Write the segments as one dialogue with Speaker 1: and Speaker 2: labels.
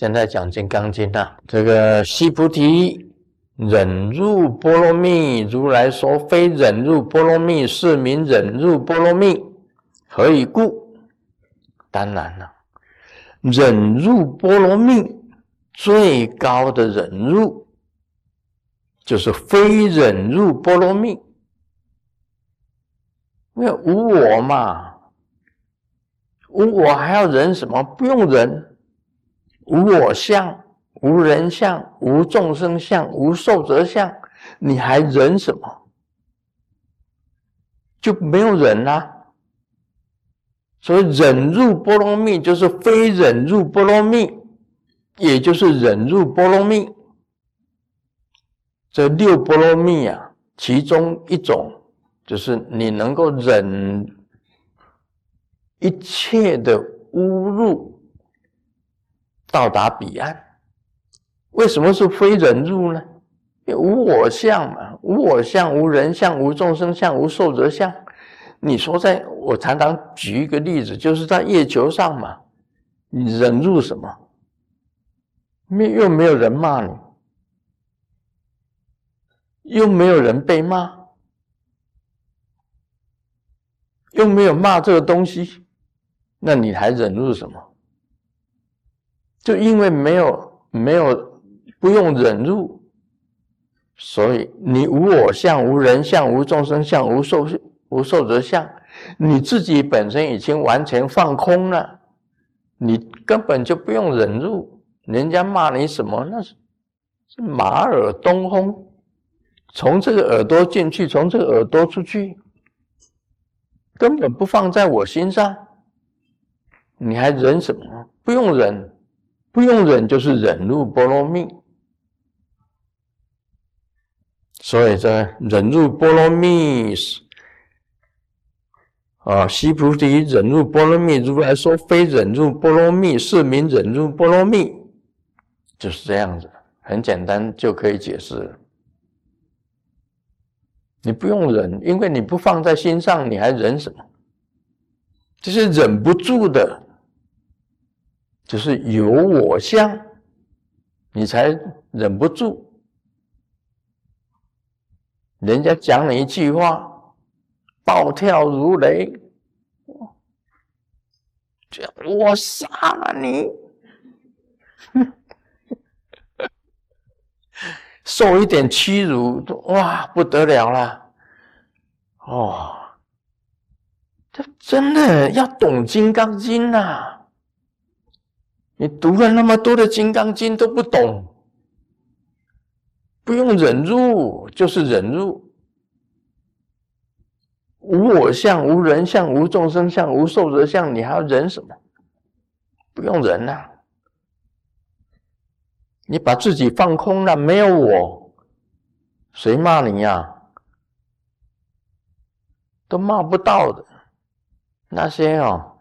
Speaker 1: 现在讲《金刚经》啊，这个西菩提忍入波罗蜜，如来说非忍入波罗蜜，是名忍入波罗蜜。何以故？当然了，忍入波罗蜜最高的忍入，就是非忍入波罗蜜，因为无我嘛，无我还要忍什么？不用忍。无我相，无人相，无众生相，无寿者相，你还忍什么？就没有忍啦。所以忍入波罗蜜，就是非忍入波罗蜜，也就是忍入波罗蜜。这六波罗蜜啊，其中一种就是你能够忍一切的侮辱。到达彼岸，为什么是非忍入呢？因为无我相嘛，无我相，无人相，无众生相，无寿者相。你说，在我常常举一个例子，就是在月球上嘛，你忍入什么？没又没有人骂你，又没有人被骂，又没有骂这个东西，那你还忍入什么？就因为没有没有不用忍入，所以你无我相、无人相、无众生相、无受无受者相，你自己本身已经完全放空了，你根本就不用忍入。人家骂你什么，那是是马耳东风，从这个耳朵进去，从这个耳朵出去，根本不放在我心上，你还忍什么？不用忍。不用忍，就是忍入波罗蜜。所以这忍入波罗蜜啊，西菩提忍入波罗蜜，如来说非忍入波罗蜜，是名忍入波罗蜜，就是这样子，很简单就可以解释。你不用忍，因为你不放在心上，你还忍什么？这是忍不住的。就是有我相，你才忍不住。人家讲你一句话，暴跳如雷，就我杀了你，受一点屈辱，哇，不得了了，哦，这真的要懂《金刚经》呐。你读了那么多的《金刚经》都不懂，不用忍入，就是忍入。无我相、无人相、无众生相、无寿者相，你还要忍什么？不用忍呐！你把自己放空了，没有我，谁骂你呀？都骂不到的。那些哦，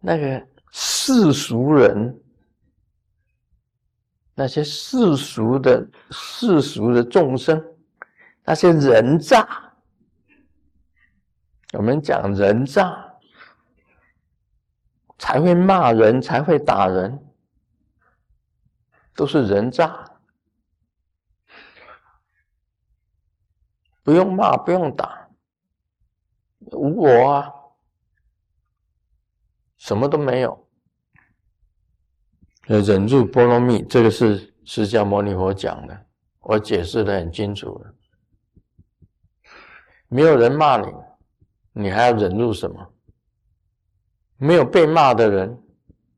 Speaker 1: 那个。世俗人，那些世俗的世俗的众生，那些人渣，我们讲人渣，才会骂人，才会打人，都是人渣，不用骂，不用打，无我啊，什么都没有。忍住波罗蜜，这个是释迦牟尼佛讲的，我解释的很清楚了。没有人骂你，你还要忍住什么？没有被骂的人，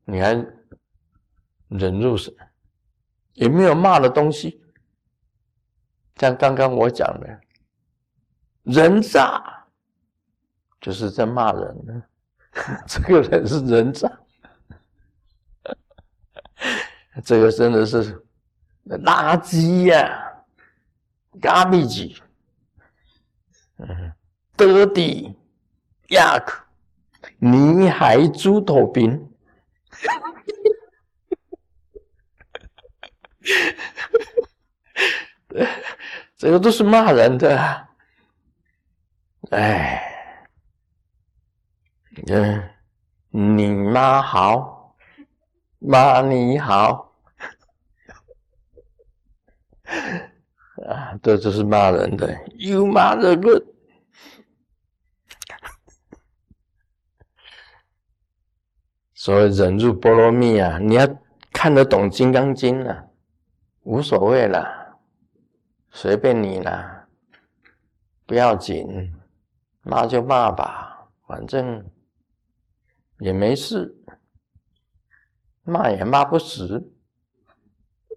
Speaker 1: 你还忍住什么？也没有骂的东西，像刚刚我讲的，人渣，就是在骂人呢。这个人是人渣。这个真的是垃圾呀，garbage，嗯，dirty，yuck，泥海猪头饼，这个都是骂人的，哎，嗯，你妈好。妈你好，啊，这就是骂人的，You mother。所以忍辱波罗蜜啊，你要看得懂《金刚经》啊，无所谓了，随便你啦，不要紧，骂就骂吧，反正也没事。骂也骂不死，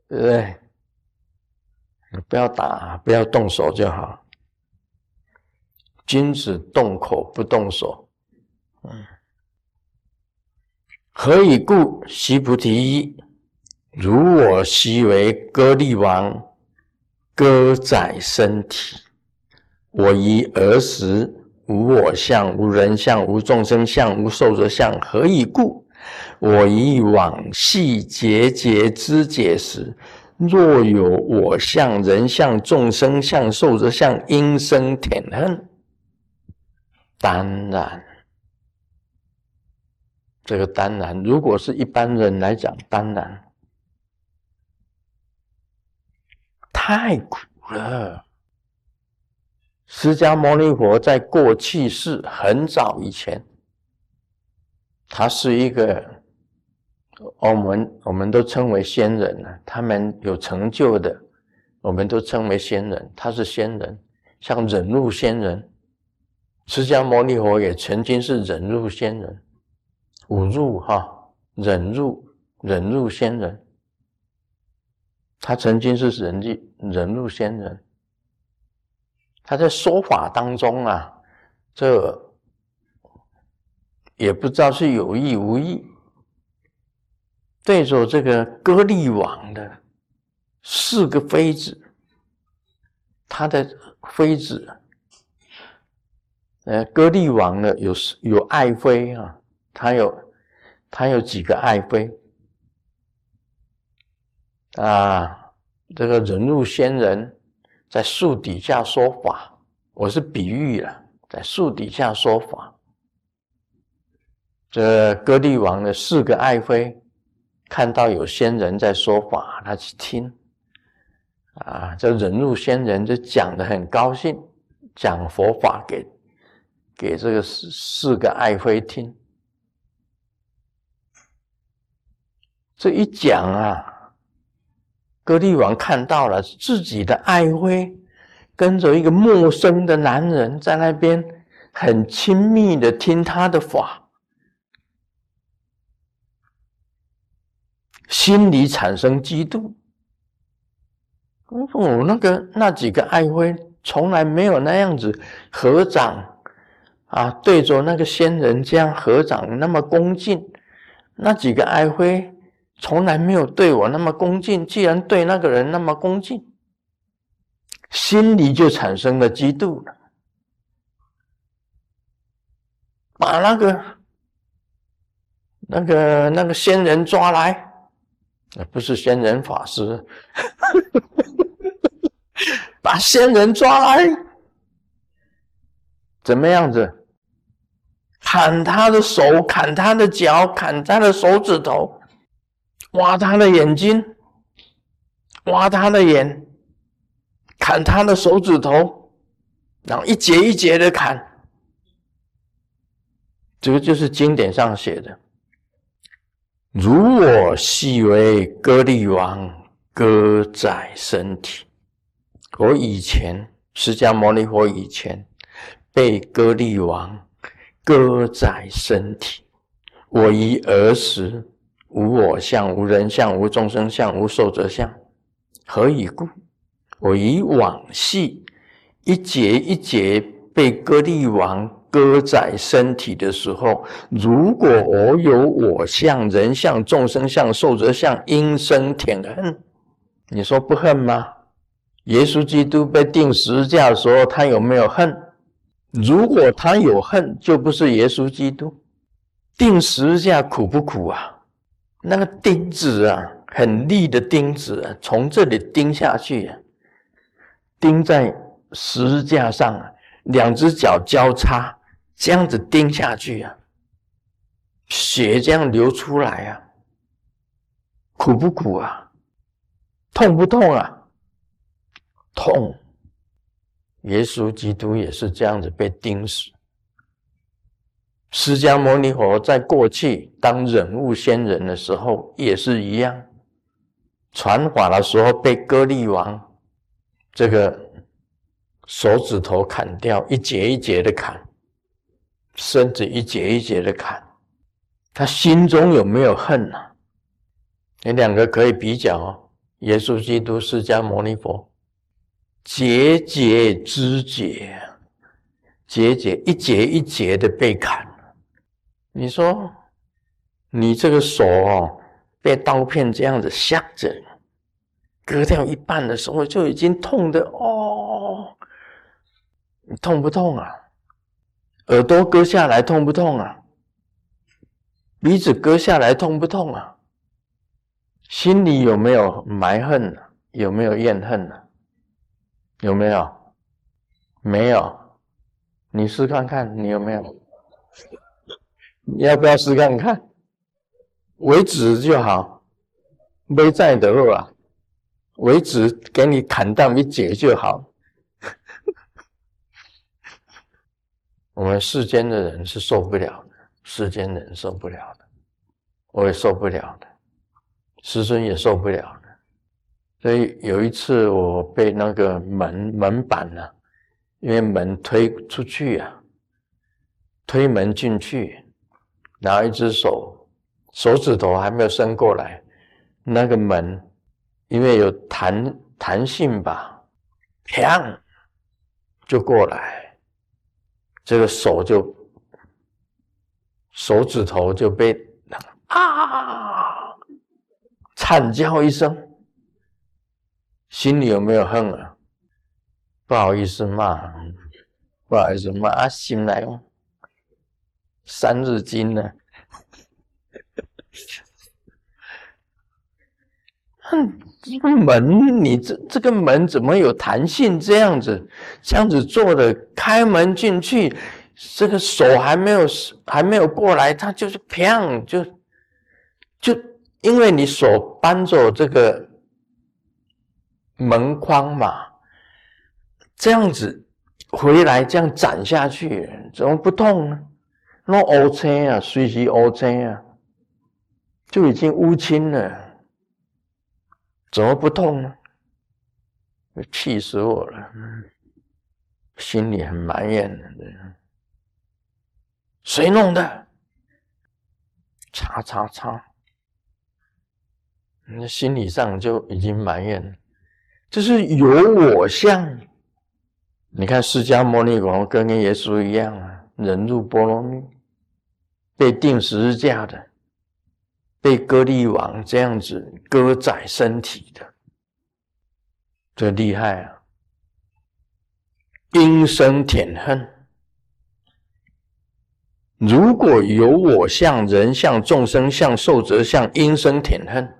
Speaker 1: 对不对？不要打，不要动手就好。君子动口不动手。嗯，何以故？悉菩提，如我昔为歌利王，割宰身体。我以儿时无我相，无人相，无众生相，无寿者相。何以故？我以往昔节节之解时，若有我相、人相、众生相、寿者相，应生田恨。当然，这个当然，如果是一般人来讲，当然太苦了。释迦牟尼佛在过去世很早以前。他是一个，我们我们都称为仙人呢。他们有成就的，我们都称为仙人。他是仙人，像忍辱仙人，释迦牟尼佛也曾经是忍辱仙人，五入哈，忍辱忍辱仙人。他曾经是忍辱忍辱仙人，他在说法当中啊，这。也不知道是有意无意，对着这个歌利王的四个妃子，他的妃子，呃，歌利王呢有有爱妃啊，他有他有几个爱妃啊，这个人入仙人，在树底下说法，我是比喻了，在树底下说法。这歌利王的四个爱妃看到有仙人在说法，他去听，啊，这忍辱仙人就讲的很高兴，讲佛法给给这个四四个爱妃听。这一讲啊，歌利王看到了自己的爱妃跟着一个陌生的男人在那边很亲密的听他的法。心里产生嫉妒。我那个那几个爱妃从来没有那样子合掌啊，对着那个仙人这样合掌那么恭敬。那几个爱妃从来没有对我那么恭敬，既然对那个人那么恭敬，心里就产生了嫉妒了，把那个那个那个仙人抓来。那不是仙人法师，把仙人抓来，怎么样子？砍他的手，砍他的脚，砍他的手指头，挖他的眼睛，挖他的眼，砍他的手指头，然后一节一节的砍。这个就是经典上写的。如我昔为歌利王，割宰身体。我以前释迦牟尼佛以前被歌利王割宰身体。我以儿时无我相，无人相，无众生相，无寿者相。何以故？我以往昔一节一节被歌利王。割宰身体的时候，如果我有我相、人相、众生相、寿者相，应生舔恨。你说不恨吗？耶稣基督被钉十字架的时候，他有没有恨？如果他有恨，就不是耶稣基督。钉十字架苦不苦啊？那个钉子啊，很利的钉子，啊，从这里钉下去，钉在十字架上，两只脚交叉。这样子钉下去啊，血这样流出来啊，苦不苦啊？痛不痛啊？痛。耶稣基督也是这样子被钉死。释迦牟尼佛在过去当人物仙人的时候也是一样，传法的时候被割力王这个手指头砍掉，一节一节的砍，身子一节一节的砍，他心中有没有恨呢？你两个可以比较哦，耶稣基督、释迦牟尼佛，节节肢节，节节一节一节的被砍。你说，你这个手哦，被刀片这样子削着，割掉一半的时候就已经痛的哦，你痛不痛啊？耳朵割下来痛不痛啊？鼻子割下来痛不痛啊？心里有没有埋恨呢？有没有怨恨呢？有没有？没有。你试看看，你有没有？你要不要试看看？为止就好，没在的啊，为止给你砍断一截就好。我们世间的人是受不了的，世间人受不了的，我也受不了的，师尊也受不了的。所以有一次我被那个门门板呢，因为门推出去啊，推门进去。然后一只手，手指头还没有伸过来，那个门因为有弹弹性吧，砰就过来，这个手就手指头就被啊惨叫一声，心里有没有恨啊？不好意思骂，不好意思骂啊，心来哦。三日经呢？哼，这个门，你这这个门怎么有弹性？这样子，这样子做的，开门进去，这个手还没有还没有过来，它就是砰，就就因为你手搬着这个门框嘛，这样子回来这样斩下去，怎么不痛呢？那乌青啊，随时乌青啊，就已经乌青了，怎么不痛呢？气死我了，心里很埋怨的。谁弄的？叉叉叉，那心理上就已经埋怨了，这是有我相。你看释迦牟尼佛跟耶稣一样啊，人入波罗蜜。被定十字架的，被割力王这样子割宰身体的，这厉害啊！阴生舔恨。如果有我相、人相、众生相、寿者相，阴生舔恨，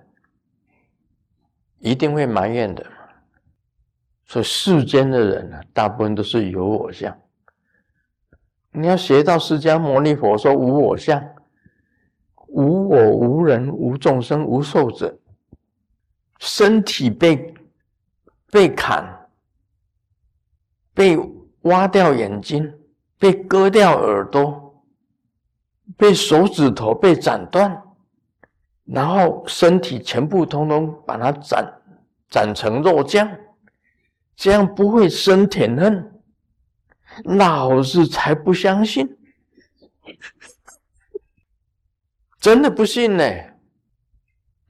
Speaker 1: 一定会埋怨的。所以世间的人呢，大部分都是有我相。你要学到释迦牟尼佛说无我相，无我无人无众生无寿者，身体被被砍，被挖掉眼睛，被割掉耳朵，被手指头被斩断，然后身体全部通通把它斩斩成肉酱，这样不会生甜恨。老子才不相信，真的不信呢。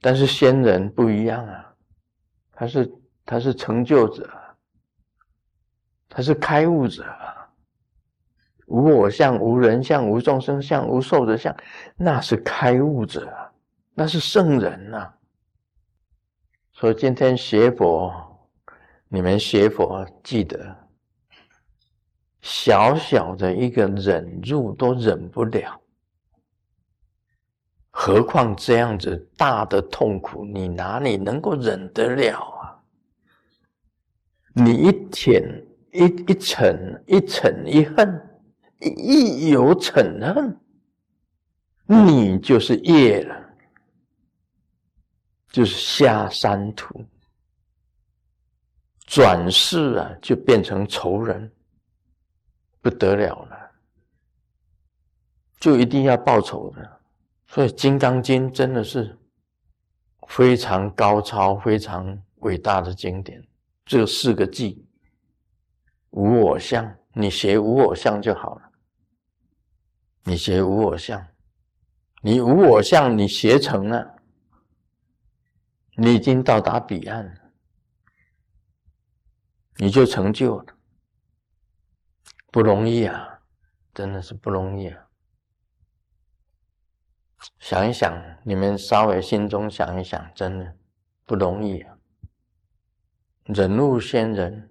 Speaker 1: 但是仙人不一样啊，他是他是成就者，他是开悟者，无我相、无人相、无众生相、无寿者相，那是开悟者，那是圣人呐。所以今天学佛，你们学佛记得。小小的一个忍住都忍不了，何况这样子大的痛苦，你哪里能够忍得了啊？你一舔一一嗔一嗔一恨，一有嗔恨，你就是业了。就是下三途，转世啊，就变成仇人，不得了了，就一定要报仇的。所以《金刚经》真的是非常高超、非常伟大的经典。这四个字：无我相，你学无我相就好了。你学无我相，你无我相，你学成了。你已经到达彼岸了，你就成就了，不容易啊，真的是不容易啊！想一想，你们稍微心中想一想，真的不容易啊！忍辱先人，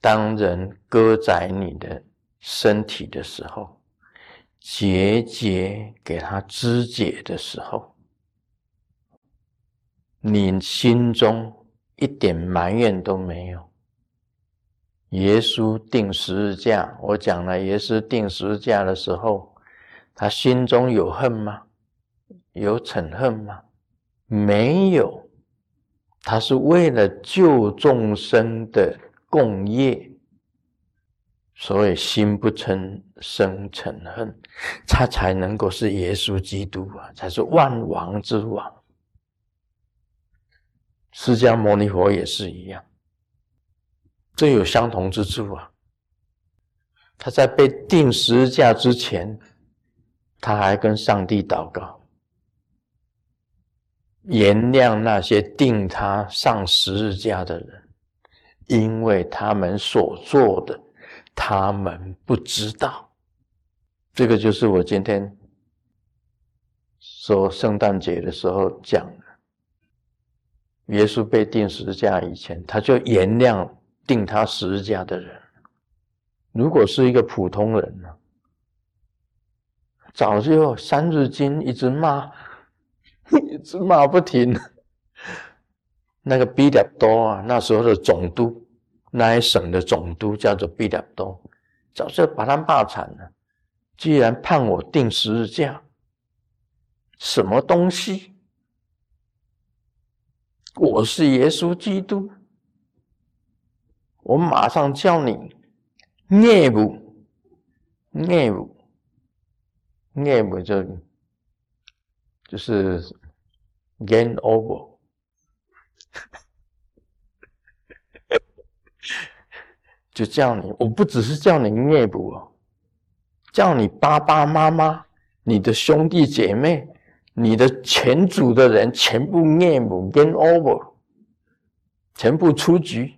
Speaker 1: 当人割宰你的身体的时候，节节给他肢解的时候。你心中一点埋怨都没有。耶稣定十字架，我讲了，耶稣定十字架的时候，他心中有恨吗？有嗔恨吗？没有，他是为了救众生的共业，所以心不嗔生嗔恨，他才能够是耶稣基督啊，才是万王之王。释迦牟尼佛也是一样，这有相同之处啊。他在被钉十字架之前，他还跟上帝祷告，原谅那些定他上十字架的人，因为他们所做的，他们不知道。这个就是我今天说圣诞节的时候讲的。耶稣被钉十字架以前，他就原谅定他十字架的人。如果是一个普通人呢，早就三字经一直骂，一直骂不停。那个毕达多啊，那时候的总督，那一省的总督叫做毕达多，早就把他骂惨了。居然判我定十字架，什么东西？我是耶稣基督，我马上叫你孽母，孽母，孽母就就是 game over，就叫你，我不只是叫你孽母哦，叫你爸爸妈妈，你的兄弟姐妹。你的全组的人全部灭母 game over，全部出局。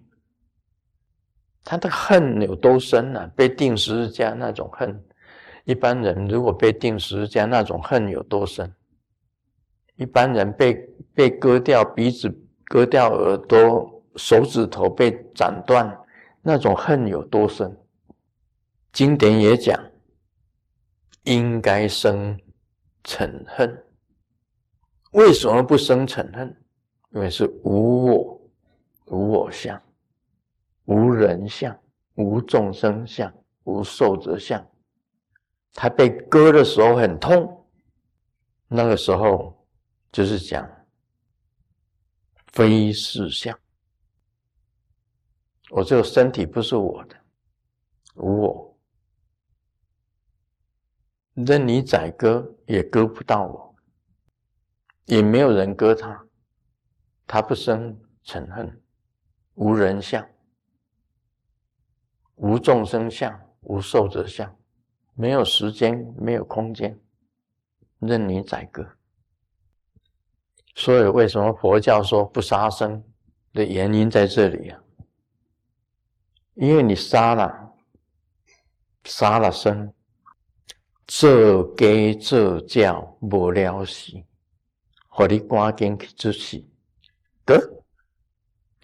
Speaker 1: 他的恨有多深呢？被定时加那种恨，一般人如果被钉十字架那种恨有多深？一般人被被割掉鼻子、割掉耳朵、手指头被斩断，那种恨有多深？经典也讲，应该生嗔恨。为什么不生嗔恨？因为是无我、无我相、无人相、无众生相、无寿者相。他被割的时候很痛，那个时候就是讲非是相。我这个身体不是我的，无我，任你宰割也割不到我。也没有人割他，他不生嗔恨，无人相，无众生相，无寿者相，没有时间，没有空间，任你宰割。所以，为什么佛教说不杀生的原因在这里啊？因为你杀了，杀了生，这给这叫无了死。火力赶紧去出去，得。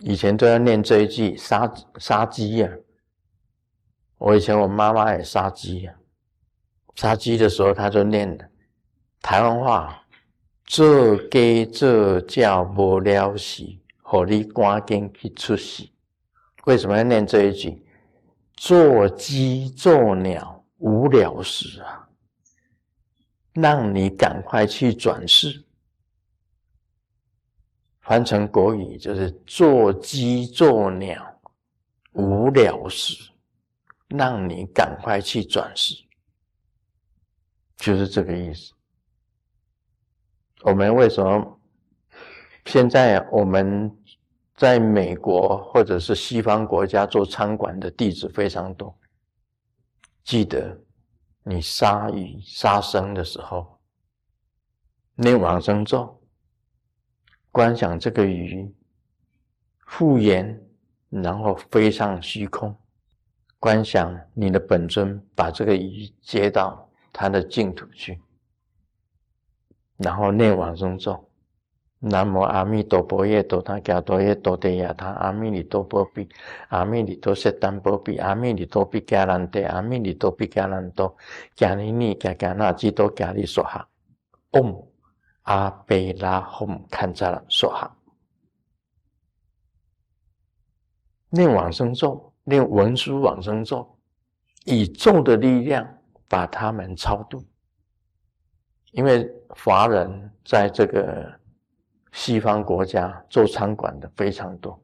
Speaker 1: 以前都要念这一句杀杀鸡呀。我以前我妈妈也杀鸡呀，杀鸡的时候他就念台湾话：这鸡这叫无了死，火力赶紧去出去。为什么要念这一句？做鸡做鸟无聊死啊，让你赶快去转世。翻成国语就是做鸡做鸟，无聊事，让你赶快去转世，就是这个意思。我们为什么现在我们在美国或者是西方国家做餐馆的弟子非常多？记得你杀鱼杀生的时候，念往生咒，观想这个鱼复原，然后飞上虚空，观想你的本尊把这个鱼接到他的净土去。然后念往生咒，南无阿弥陀佛耶多他伽多耶多地亚他阿弥尼多波比阿弥尼多舍丹波比阿弥尼多比伽兰德阿弥尼多比伽兰多伽尼尼伽伽那基多伽利娑哈，嗡阿贝拉吽堪扎拉娑哈。念往生咒，念文殊往生咒，以咒的力量把他们超度。因为华人在这个西方国家做餐馆的非常多，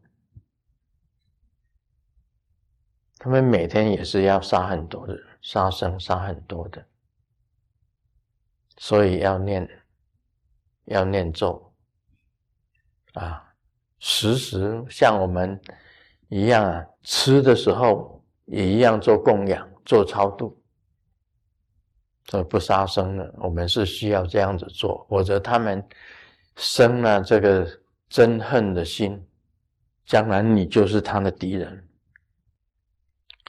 Speaker 1: 他们每天也是要杀很多的杀生，杀很多的，所以要念要念咒啊，时时像我们一样啊，吃的时候也一样做供养，做超度。这不杀生了，我们是需要这样子做，否则他们生了这个憎恨的心，将来你就是他的敌人。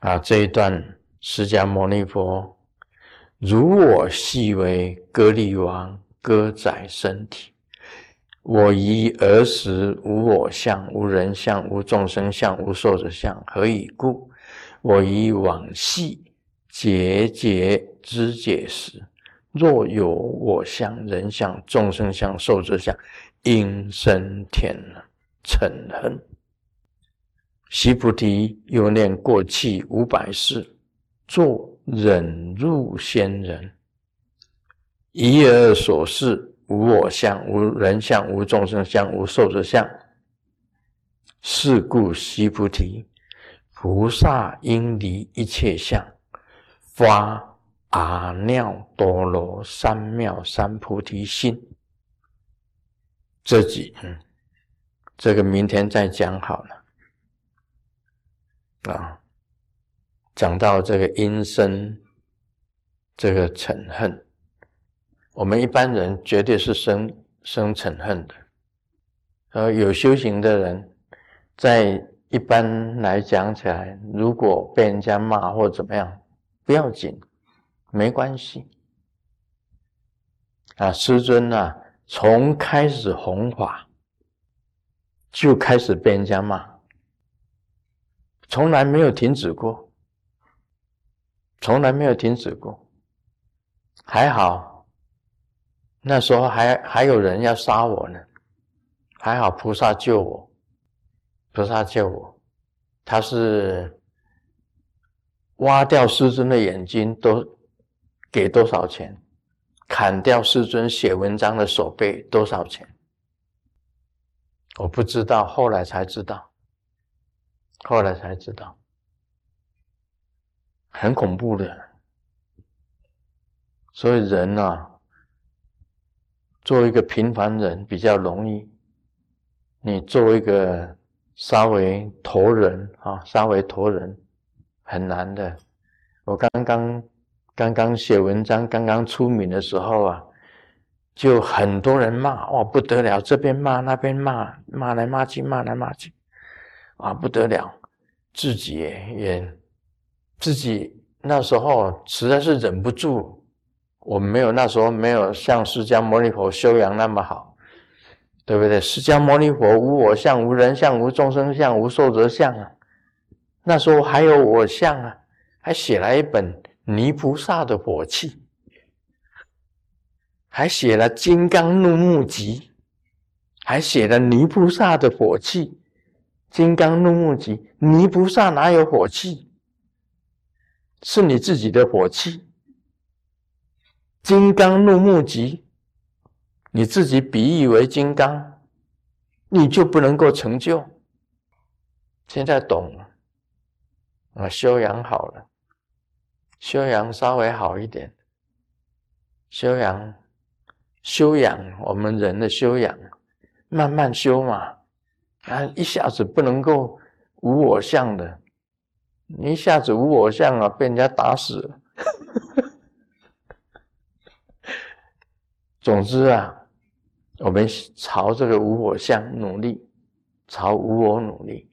Speaker 1: 啊，这一段释迦牟尼佛如我细为割利王割宰身体，我以儿时无我相、无人相、无众生相、无寿者相，何以故？我以往昔。节节知解时，若有我相、人相、众生相、寿者相，应生天嗔恨。悉菩提又念过去五百世，作忍辱仙人，一而所示无我相、无人相、无众生相、无寿者相。是故悉菩提，菩萨应离一切相。发阿耨多罗三藐三菩提心，这几嗯，这个明天再讲好了啊。讲到这个阴身，这个嗔恨，我们一般人绝对是生生嗔恨的。呃，有修行的人，在一般来讲起来，如果被人家骂或怎么样。不要紧，没关系。啊，师尊啊，从开始弘法就开始被人家骂，从来没有停止过，从来没有停止过。还好，那时候还还有人要杀我呢，还好菩萨救我，菩萨救我，他是。挖掉师尊的眼睛都给多少钱？砍掉师尊写文章的手背多少钱？我不知道，后来才知道，后来才知道，很恐怖的。所以人呐，做一个平凡人比较容易，你做一个稍微头人啊，稍微头人。很难的。我刚刚刚刚写文章，刚刚出名的时候啊，就很多人骂，哇，不得了！这边骂，那边骂，骂来骂去，骂来骂去，啊，不得了！自己也自己那时候实在是忍不住，我没有那时候没有像释迦牟尼佛修养那么好，对不对？释迦牟尼佛无我相、无人相、无众生相、无寿者相啊。那时候还有我相啊，还写了一本《泥菩萨的火器》，还写了《金刚怒目集》，还写了《泥菩萨的火器》。《金刚怒目集》，泥菩萨哪有火器？是你自己的火器。《金刚怒目集》，你自己比喻为金刚，你就不能够成就。现在懂了，啊，修养好了，修养稍微好一点，修养，修养我们人的修养，慢慢修嘛，啊，一下子不能够无我相的，你一下子无我相啊，被人家打死了。总之啊，我们朝这个无我相努力，朝无我努力。